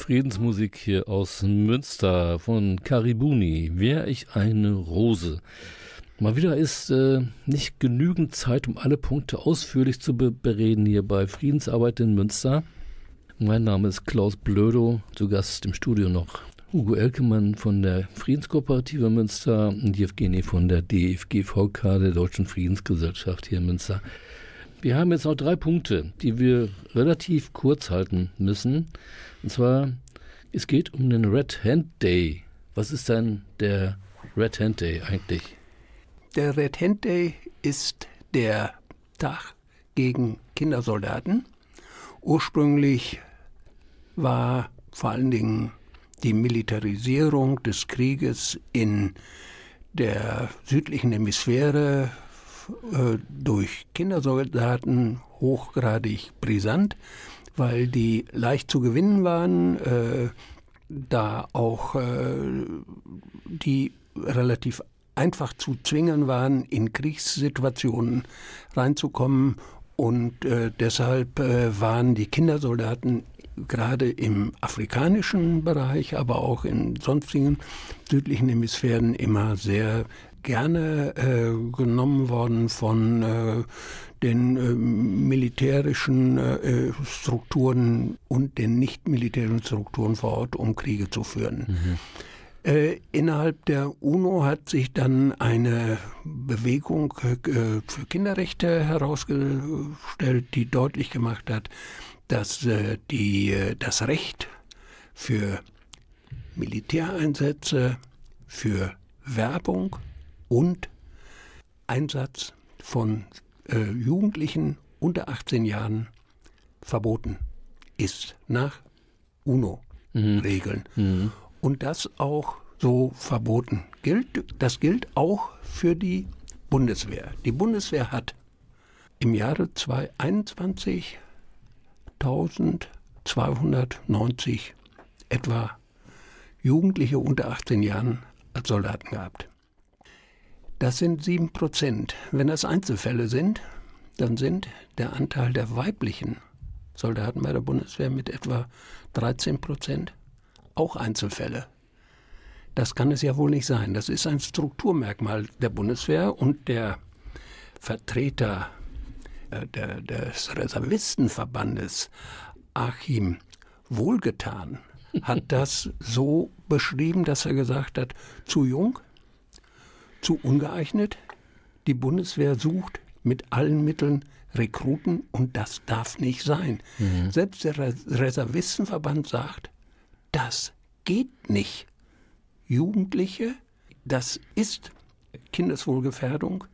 Friedensmusik hier aus Münster von Karibuni. Wär ich eine Rose. Mal wieder ist äh, nicht genügend Zeit, um alle Punkte ausführlich zu be bereden hier bei Friedensarbeit in Münster. Mein Name ist Klaus Blödo, zu Gast im Studio noch Hugo Elkemann von der Friedenskooperative Münster und Jewgeni von der DFGVK, der Deutschen Friedensgesellschaft hier in Münster. Wir haben jetzt noch drei Punkte, die wir relativ kurz halten müssen. Und zwar, es geht um den Red Hand Day. Was ist denn der Red Hand Day eigentlich? Der Red Hand Day ist der Tag gegen Kindersoldaten. Ursprünglich war vor allen Dingen die Militarisierung des Krieges in der südlichen Hemisphäre äh, durch Kindersoldaten hochgradig brisant, weil die leicht zu gewinnen waren, äh, da auch äh, die relativ einfach zu zwingen waren, in Kriegssituationen reinzukommen. Und äh, deshalb äh, waren die Kindersoldaten gerade im afrikanischen Bereich, aber auch in sonstigen südlichen Hemisphären immer sehr gerne äh, genommen worden von äh, den äh, militärischen äh, Strukturen und den nicht militärischen Strukturen vor Ort, um Kriege zu führen. Mhm. Äh, innerhalb der UNO hat sich dann eine Bewegung äh, für Kinderrechte herausgestellt, die deutlich gemacht hat, dass die, das Recht für Militäreinsätze, für Werbung und Einsatz von äh, Jugendlichen unter 18 Jahren verboten ist nach UNO-Regeln. Mhm. Und das auch so verboten gilt. Das gilt auch für die Bundeswehr. Die Bundeswehr hat im Jahre 2021 1290 etwa Jugendliche unter 18 Jahren als Soldaten gehabt. Das sind sieben Prozent. Wenn das Einzelfälle sind, dann sind der Anteil der weiblichen Soldaten bei der Bundeswehr mit etwa 13 Prozent auch Einzelfälle. Das kann es ja wohl nicht sein. Das ist ein Strukturmerkmal der Bundeswehr und der Vertreter äh, des Reservistenverbandes, Achim Wohlgetan, hat das so beschrieben, dass er gesagt hat, zu jung, zu ungeeignet, die Bundeswehr sucht mit allen Mitteln Rekruten und das darf nicht sein. Mhm. Selbst der Reservistenverband sagt, das geht nicht. Jugendliche, das ist Kindeswohlgefährdung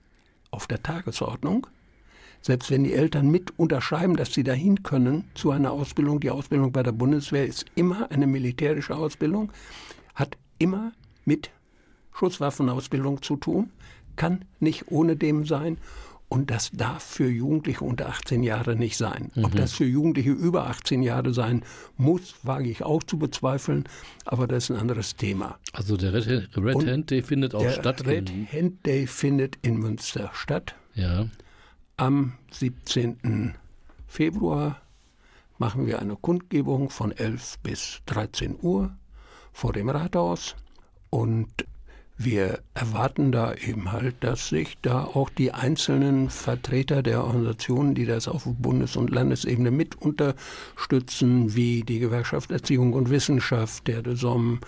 auf der Tagesordnung. Selbst wenn die Eltern mit unterschreiben, dass sie dahin können zu einer Ausbildung, die Ausbildung bei der Bundeswehr ist immer eine militärische Ausbildung, hat immer mit Schusswaffenausbildung zu tun, kann nicht ohne dem sein. Und das darf für Jugendliche unter 18 Jahre nicht sein. Mhm. Ob das für Jugendliche über 18 Jahre sein muss, wage ich auch zu bezweifeln, aber das ist ein anderes Thema. Also der Red, Red Hand Day findet auch der statt. Red Hand Day findet in Münster statt. Ja. Am 17. Februar machen wir eine Kundgebung von 11 bis 13 Uhr vor dem Rathaus und wir erwarten da eben halt, dass sich da auch die einzelnen Vertreter der Organisationen, die das auf Bundes- und Landesebene mit unterstützen, wie die Gewerkschaft Erziehung und Wissenschaft, der DESOM,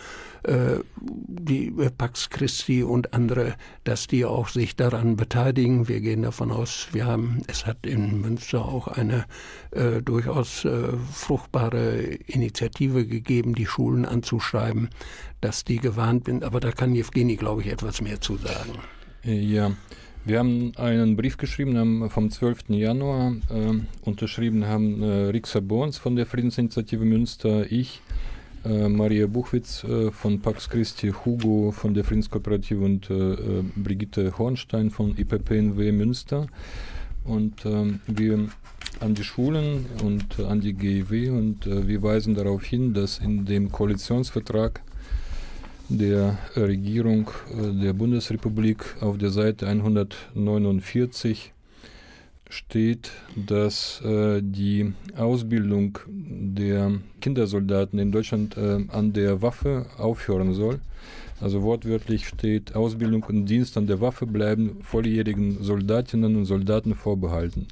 äh, die Pax Christi und andere, dass die auch sich daran beteiligen. Wir gehen davon aus, wir haben, es hat in Münster auch eine äh, durchaus äh, fruchtbare Initiative gegeben, die Schulen anzuschreiben, dass die gewarnt sind. Aber da kann Jewgeni, glaube ich, etwas mehr zu sagen. Ja. Wir haben einen Brief geschrieben vom 12. Januar. Äh, unterschrieben haben äh, Rixa Borns von der Friedensinitiative Münster, ich, äh, Maria Buchwitz äh, von Pax Christi, Hugo von der Friedenskooperative und äh, äh Brigitte Hornstein von IPPNW Münster. Und ähm, wir an die Schulen und an die GIW und wir weisen darauf hin, dass in dem Koalitionsvertrag der Regierung der Bundesrepublik auf der Seite 149 steht, dass äh, die Ausbildung der Kindersoldaten in Deutschland äh, an der Waffe aufhören soll. Also wortwörtlich steht, Ausbildung und Dienst an der Waffe bleiben volljährigen Soldatinnen und Soldaten vorbehalten.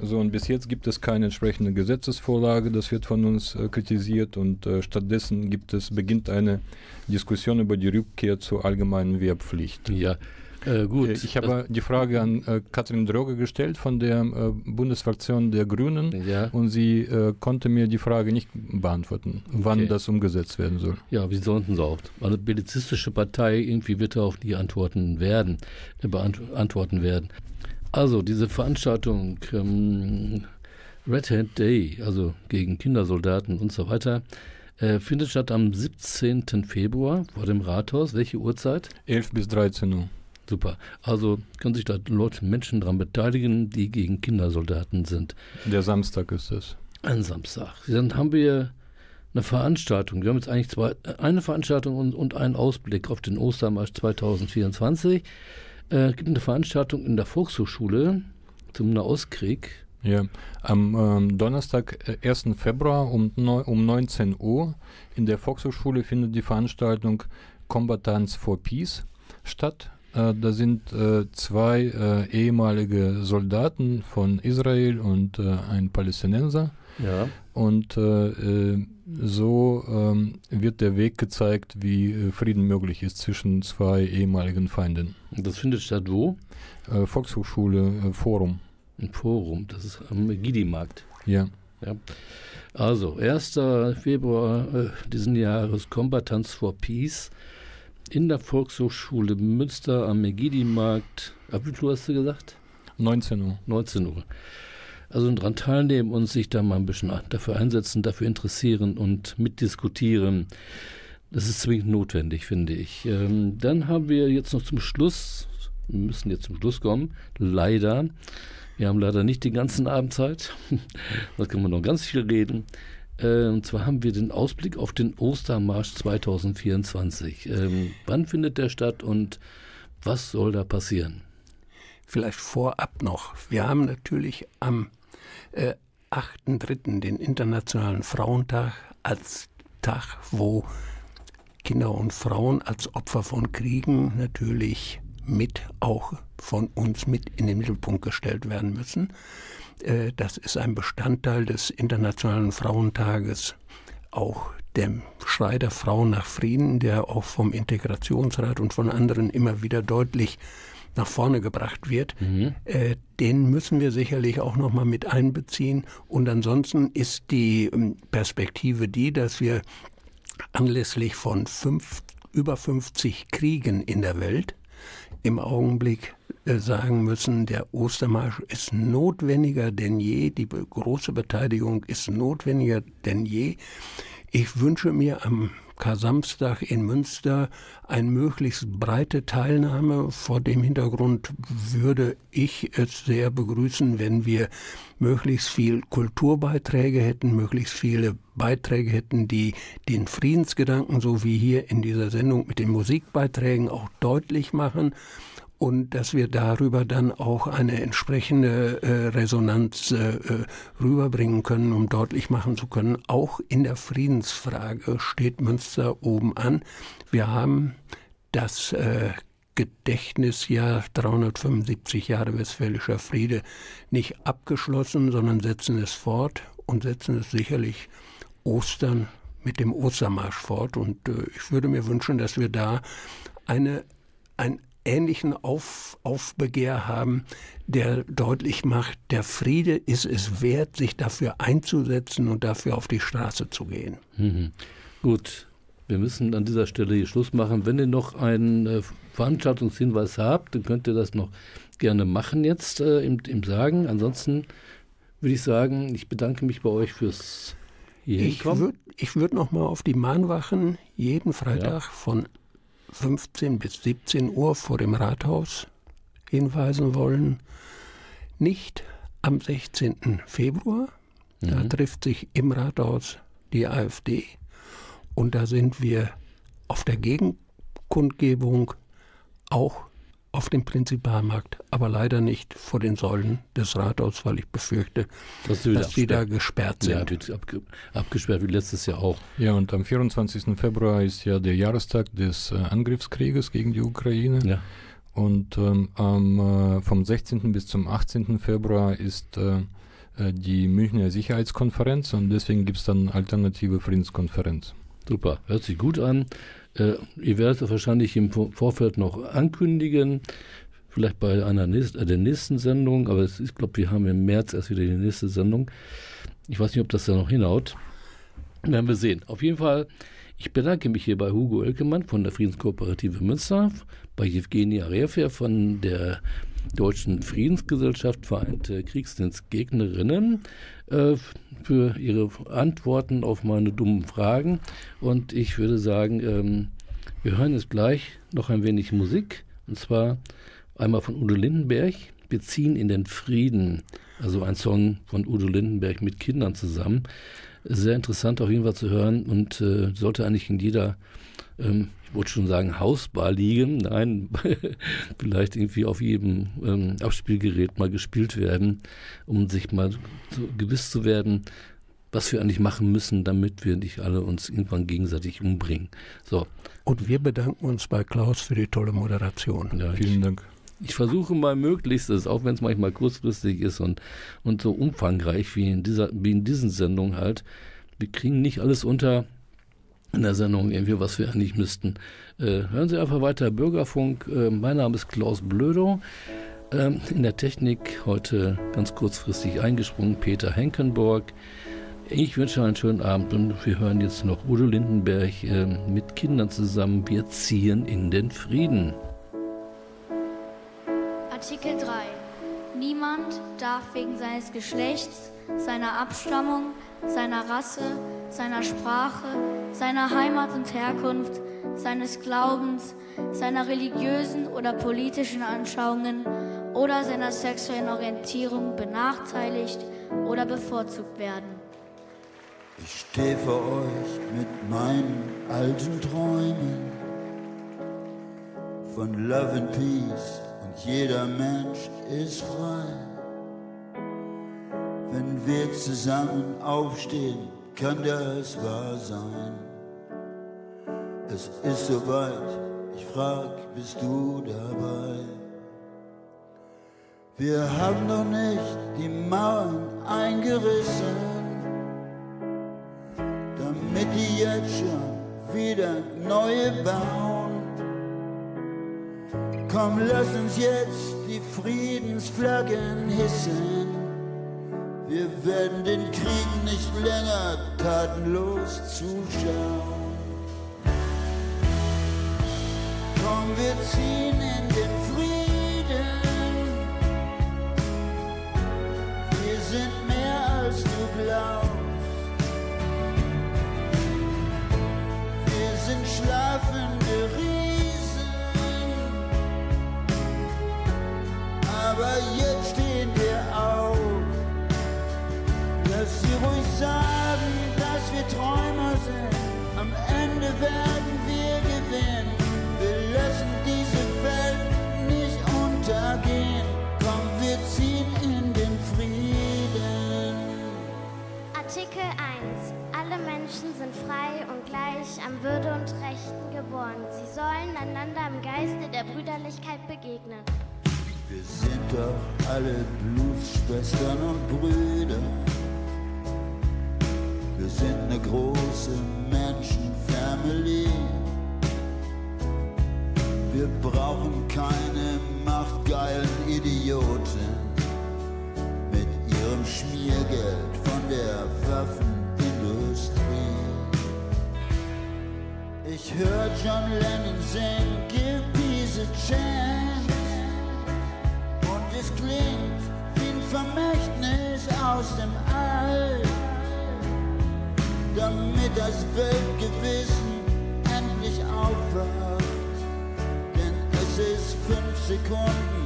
So, und bis jetzt gibt es keine entsprechende Gesetzesvorlage, das wird von uns äh, kritisiert und äh, stattdessen gibt es, beginnt eine Diskussion über die Rückkehr zur allgemeinen Wehrpflicht. Ja, äh, gut. Äh, ich habe die Frage an äh, Katrin Droge gestellt von der äh, Bundesfraktion der Grünen ja. und sie äh, konnte mir die Frage nicht beantworten, wann okay. das umgesetzt werden soll. Ja, wie sollten sie auch? Eine belizistische Partei irgendwie wird darauf nie antworten werden, beantworten werden. Also diese Veranstaltung ähm, Red Hat Day, also gegen Kindersoldaten und so weiter, äh, findet statt am 17. Februar vor dem Rathaus. Welche Uhrzeit? 11 bis 13 Uhr. Super. Also können sich da Leute, Menschen daran beteiligen, die gegen Kindersoldaten sind. Der Samstag ist es. Ein Samstag. Dann haben wir eine Veranstaltung. Wir haben jetzt eigentlich zwei, eine Veranstaltung und, und einen Ausblick auf den Ostermarsch 2024. Äh, gibt eine Veranstaltung in der Volkshochschule zum Nahostkrieg. Ja, am ähm, Donnerstag, äh, 1. Februar um, um 19 Uhr in der Volkshochschule findet die Veranstaltung Combatants for Peace statt. Äh, da sind äh, zwei äh, ehemalige Soldaten von Israel und äh, ein Palästinenser. Ja. Und äh, äh, so ähm, wird der Weg gezeigt, wie Frieden möglich ist zwischen zwei ehemaligen Feinden. Das findet statt wo? Volkshochschule Forum. Ein Forum, das ist am Gidi-Markt. Ja. ja. Also, 1. Februar diesen Jahres Combatants for Peace in der Volkshochschule Münster am Megidi-Markt. Ab wie viel hast du gesagt? 19 Uhr. 19 Uhr. Also daran teilnehmen und sich da mal ein bisschen dafür einsetzen, dafür interessieren und mitdiskutieren. Das ist zwingend notwendig, finde ich. Ähm, dann haben wir jetzt noch zum Schluss, wir müssen jetzt zum Schluss kommen, leider. Wir haben leider nicht die ganzen Abendzeit. Da können wir noch ganz viel reden. Äh, und zwar haben wir den Ausblick auf den Ostermarsch 2024. Ähm, wann findet der statt und was soll da passieren? Vielleicht vorab noch. Wir haben natürlich am äh, 8.3. den Internationalen Frauentag als Tag, wo Kinder und Frauen als Opfer von Kriegen natürlich mit auch von uns mit in den Mittelpunkt gestellt werden müssen. Äh, das ist ein Bestandteil des Internationalen Frauentages, auch dem Schrei der Frauen nach Frieden, der auch vom Integrationsrat und von anderen immer wieder deutlich nach vorne gebracht wird, mhm. äh, den müssen wir sicherlich auch noch mal mit einbeziehen. Und ansonsten ist die ähm, Perspektive die, dass wir anlässlich von fünf, über 50 Kriegen in der Welt im Augenblick sagen müssen, der Ostermarsch ist notwendiger denn je, die große Beteiligung ist notwendiger denn je. Ich wünsche mir am Kar-Samstag in Münster eine möglichst breite Teilnahme. Vor dem Hintergrund würde ich es sehr begrüßen, wenn wir möglichst viel Kulturbeiträge hätten, möglichst viele Beiträge hätten, die den Friedensgedanken, so wie hier in dieser Sendung mit den Musikbeiträgen, auch deutlich machen und dass wir darüber dann auch eine entsprechende äh, Resonanz äh, äh, rüberbringen können, um deutlich machen zu können, auch in der Friedensfrage steht Münster oben an. Wir haben das äh, Gedächtnisjahr 375 Jahre Westfälischer Friede nicht abgeschlossen, sondern setzen es fort und setzen es sicherlich Ostern mit dem Ostermarsch fort. Und äh, ich würde mir wünschen, dass wir da eine, ein ähnlichen Auf, Aufbegehr haben, der deutlich macht, der Friede ist es wert, sich dafür einzusetzen und dafür auf die Straße zu gehen. Mhm. Gut, wir müssen an dieser Stelle hier Schluss machen. Wenn ihr noch einen äh, Veranstaltungshinweis habt, dann könnt ihr das noch gerne machen jetzt äh, im, im Sagen. Ansonsten würde ich sagen, ich bedanke mich bei euch fürs. Ich würde würd noch mal auf die Mahnwachen jeden Freitag ja. von 15 bis 17 Uhr vor dem Rathaus hinweisen wollen. Nicht am 16. Februar, mhm. da trifft sich im Rathaus die AfD und da sind wir auf der Gegenkundgebung auch auf dem Prinzipalmarkt, aber leider nicht vor den Säulen des Rathauses, weil ich befürchte, dass sie, dass sie da gesperrt sind. Ja, natürlich abge abgesperrt wie letztes Jahr auch. Ja, und am 24. Februar ist ja der Jahrestag des äh, Angriffskrieges gegen die Ukraine. Ja. Und ähm, am, äh, vom 16. bis zum 18. Februar ist äh, äh, die Münchner Sicherheitskonferenz und deswegen gibt es dann alternative Friedenskonferenz. Super, hört sich gut an. Äh, ihr werdet es wahrscheinlich im Vorfeld noch ankündigen, vielleicht bei einer nächsten, äh, der nächsten Sendung, aber ich glaube, wir haben im März erst wieder die nächste Sendung. Ich weiß nicht, ob das da noch hinhaut. Werden wir sehen. Auf jeden Fall, ich bedanke mich hier bei Hugo Elkemann von der Friedenskooperative Münster, bei Evgeny Arefe von der Deutschen Friedensgesellschaft Vereinte Kriegsdienstgegnerinnen äh, für ihre Antworten auf meine dummen Fragen. Und ich würde sagen, ähm, wir hören jetzt gleich noch ein wenig Musik. Und zwar einmal von Udo Lindenberg, Beziehen in den Frieden. Also ein Song von Udo Lindenberg mit Kindern zusammen. Sehr interessant auf jeden Fall zu hören und äh, sollte eigentlich in jeder ähm, ich wollte schon sagen, Hausbar liegen. Nein, vielleicht irgendwie auf jedem ähm, Abspielgerät mal gespielt werden, um sich mal so gewiss zu werden, was wir eigentlich machen müssen, damit wir nicht alle uns irgendwann gegenseitig umbringen. So. Und wir bedanken uns bei Klaus für die tolle Moderation. Ja, Vielen ich, Dank. Ich versuche mal Möglichstes, auch wenn es manchmal kurzfristig ist und, und so umfangreich wie in, dieser, wie in diesen Sendungen halt. Wir kriegen nicht alles unter in der Sendung irgendwie, was wir eigentlich müssten. Äh, hören Sie einfach weiter Bürgerfunk. Äh, mein Name ist Klaus Blödo. Ähm, in der Technik heute ganz kurzfristig eingesprungen Peter Henkenborg. Ich wünsche einen schönen Abend und wir hören jetzt noch Udo Lindenberg äh, mit Kindern zusammen. Wir ziehen in den Frieden. Artikel 3. Niemand darf wegen seines Geschlechts, seiner Abstammung, seiner Rasse, seiner Sprache, seiner Heimat und Herkunft, seines Glaubens, seiner religiösen oder politischen Anschauungen oder seiner sexuellen Orientierung benachteiligt oder bevorzugt werden. Ich stehe vor euch mit meinen alten Träumen von Love and Peace und jeder Mensch ist frei. Wenn wir zusammen aufstehen, kann das wahr sein? Es ist soweit, ich frag, bist du dabei? Wir haben doch nicht die Mauern eingerissen, damit die jetzt schon wieder neue bauen. Komm, lass uns jetzt die Friedensflaggen hissen. Wir werden den Krieg nicht länger tatenlos zuschauen. Komm, wir ziehen in den Frieden. Wir sind mehr als du glaubst. Wir sind schlafende Riesen. Aber jetzt sagen, dass wir Träumer sind. Am Ende werden wir gewinnen. Wir lassen diese Welt nicht untergehen. Komm, wir ziehen in den Frieden. Artikel 1. Alle Menschen sind frei und gleich am Würde und Rechten geboren. Sie sollen einander im Geiste der Brüderlichkeit begegnen. Wir sind doch alle Blutsschwestern und Brüder. Wir sind eine große Menschenfamily. Wir brauchen keine machtgeilen Idioten mit ihrem Schmiergeld von der Waffenindustrie. Ich hör John Lennon singen, give peace a chance. Und es klingt wie ein Vermächtnis aus dem All. Damit das Weltgewissen endlich aufwacht. Denn es ist fünf Sekunden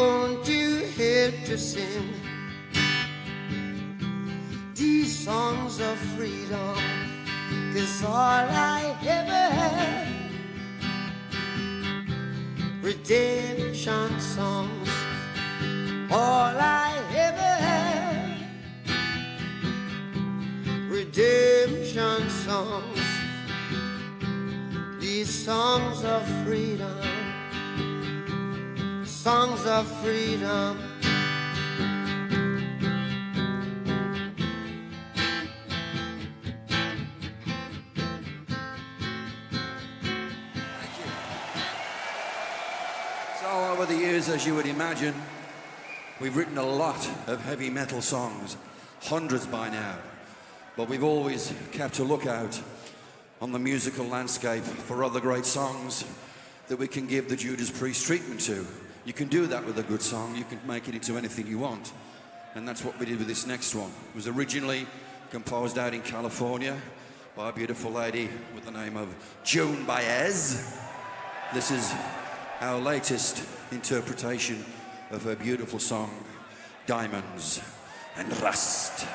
Won't you help to sing these songs of freedom? Cause all I ever had redemption songs. All I ever had redemption songs. These songs of freedom, songs of freedom. So, over the years, as you would imagine, we've written a lot of heavy metal songs, hundreds by now. But we've always kept a lookout on the musical landscape for other great songs that we can give the Judas Priest treatment to. You can do that with a good song, you can make it into anything you want. And that's what we did with this next one. It was originally composed out in California by a beautiful lady with the name of Joan Baez. This is our latest interpretation of her beautiful song, Diamonds and Rust.